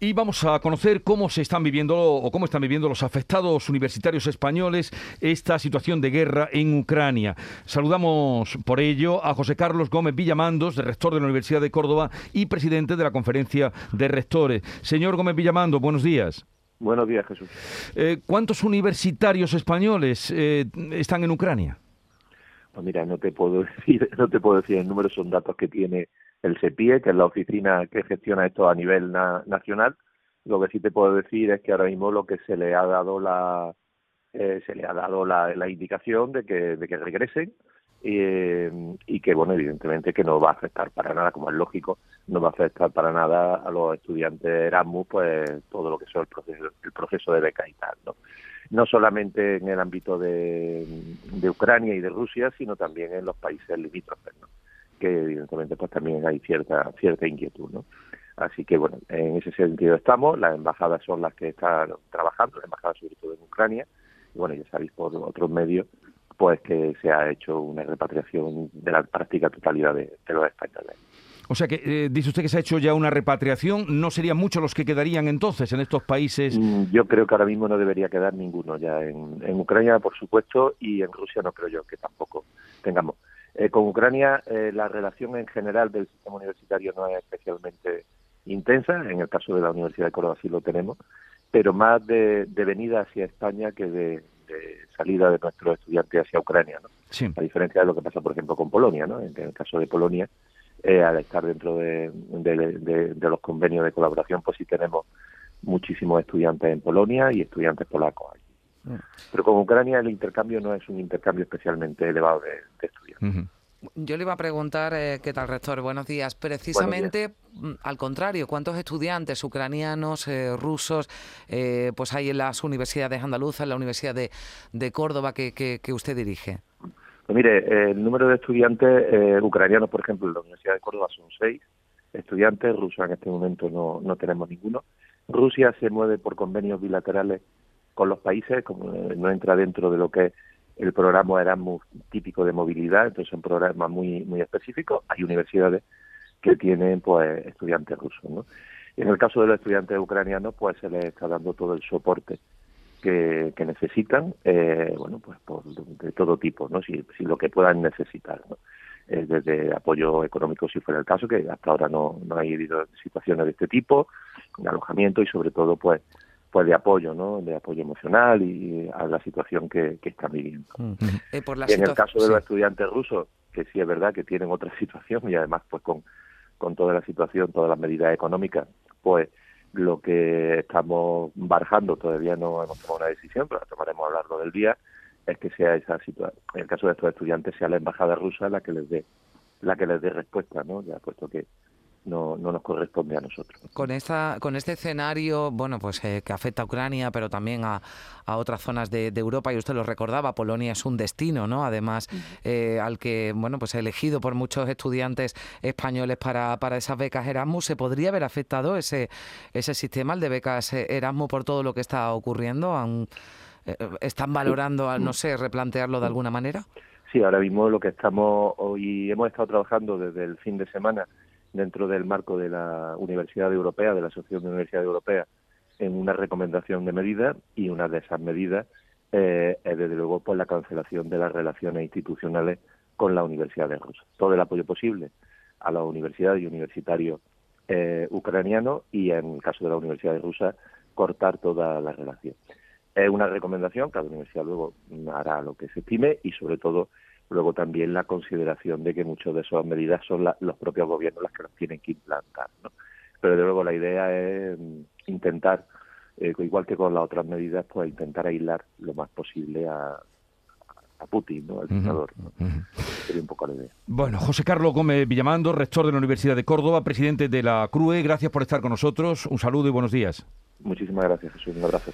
Y vamos a conocer cómo se están viviendo o cómo están viviendo los afectados universitarios españoles esta situación de guerra en Ucrania. Saludamos por ello a José Carlos Gómez Villamandos, rector de la Universidad de Córdoba y presidente de la Conferencia de Rectores. Señor Gómez Villamando, buenos días. Buenos días, Jesús. Eh, ¿Cuántos universitarios españoles eh, están en Ucrania? Pues mira, no te puedo decir, no te puedo decir el número, son datos que tiene el SEPIE, que es la oficina que gestiona esto a nivel nacional. Lo que sí te puedo decir es que ahora mismo lo que se le ha dado la eh, se le ha dado la, indicación de que, de que regresen eh, y que, bueno, evidentemente que no va a afectar para nada, como es lógico, no va a afectar para nada a los estudiantes Erasmus, pues todo lo que es el proceso, el proceso de beca y tal, ¿no? No solamente en el ámbito de, de Ucrania y de Rusia, sino también en los países limítrofes, ¿no? Que evidentemente pues también hay cierta cierta inquietud no así que bueno en ese sentido estamos. Las embajadas son las que están trabajando las embajadas sobre todo en Ucrania. Y bueno ya sabéis por otros medios pues que se ha hecho una repatriación de la práctica totalidad de, los españoles. O sea que eh, dice usted que se ha hecho ya una repatriación, ¿no serían muchos los que quedarían entonces en estos países? Mm, yo creo que ahora mismo no debería quedar ninguno ya en, en Ucrania, por supuesto, y en Rusia no creo yo que tampoco tengamos. Eh, con Ucrania eh, la relación en general del sistema universitario no es especialmente intensa, en el caso de la Universidad de Córdoba sí lo tenemos, pero más de, venida hacia España que de, salida de nuestros estudiantes hacia Ucrania, ¿no? A diferencia de lo que pasa, por ejemplo, con Polonia, ¿no? En, el caso de Polonia, eh, al estar dentro de, de, los convenios de colaboración, pues sí tenemos muchísimos estudiantes en Polonia y estudiantes polacos allí. Pero con Ucrania el intercambio no es un intercambio especialmente elevado de, estudiantes. Yo le iba a preguntar, eh, ¿qué tal, rector? Buenos días. Precisamente mm, al contrario, ¿cuántos estudiantes ucranianos, eh, rusos, eh, pues hay en las universidades andaluzas, en la Universidad de, de Córdoba que, que, usted dirige? Pues mire, el número de estudiantes ucranianos, por ejemplo, en la Universidad de Córdoba son seis estudiantes, rusos en este momento no, no tenemos ninguno. Rusia se mueve por convenios bilaterales con los países, como no entra dentro de lo que es el programa Erasmus típico de movilidad, entonces son programas muy muy específicos. Hay universidades que tienen pues estudiantes rusos, ¿no? Y en el caso de los estudiantes ucranianos, pues se les está dando todo el soporte que, necesitan, eh, bueno, pues por, de todo tipo, ¿no? Si, si lo que puedan necesitar, ¿no? Eh, desde apoyo económico, si fuera el caso, que hasta ahora no, no ha habido situaciones de este tipo, de alojamiento y sobre todo, pues, pues de apoyo, ¿no? De apoyo emocional y a la situación que, que están viviendo. Eh, en el caso de los estudiantes rusos, que sí es verdad que tienen otra situación y además pues con, con toda la situación, todas las medidas económicas, pues lo que estamos barajando, todavía no hemos tomado una decisión, pero la tomaremos a lo largo del día, es que sea esa situación, en el caso de estos estudiantes, sea la embajada rusa la que les dé la que les dé respuesta, ¿no? Ya puesto que no, no nos corresponde a nosotros. Con esta, con este escenario, bueno, pues eh, que afecta a Ucrania, pero también a, a otras zonas de, Europa, y usted lo recordaba, Polonia es un destino, ¿no? Además, eh, al que, bueno, pues elegido por muchos estudiantes españoles para, para esas becas Erasmus, ¿se podría haber afectado ese, ese sistema, el de becas Erasmus, por todo lo que está ocurriendo? Eh, ¿Están valorando, no sé, replantearlo de alguna manera? Sí, ahora mismo lo que estamos hoy hemos estado trabajando desde el fin de semana dentro del marco de la Universidad Europea, de la Asociación de Universidades Europeas, en una recomendación de medidas y una de esas medidas eh, es desde luego por la cancelación de las relaciones institucionales con la Universidad de Rusia. Todo el apoyo posible a la universidad y universitarios eh, ucranianos y en el caso de la Universidad de Rusia cortar toda la relación. Es una recomendación, cada universidad luego hará lo que se estime y sobre todo Luego también la consideración de que muchas de esas medidas son los propios gobiernos las que las tienen que implantar. ¿no? Pero de luego la idea es intentar, eh, igual que con las otras medidas, pues intentar aislar lo más posible a, a Putin, ¿no? al dictador. Sería un poco la idea. Bueno, José Carlos Gómez Villamando, rector de la Universidad de Córdoba, presidente de la CRUE, gracias por estar con nosotros. Un saludo y buenos días. Muchísimas gracias, Jesús. Un abrazo.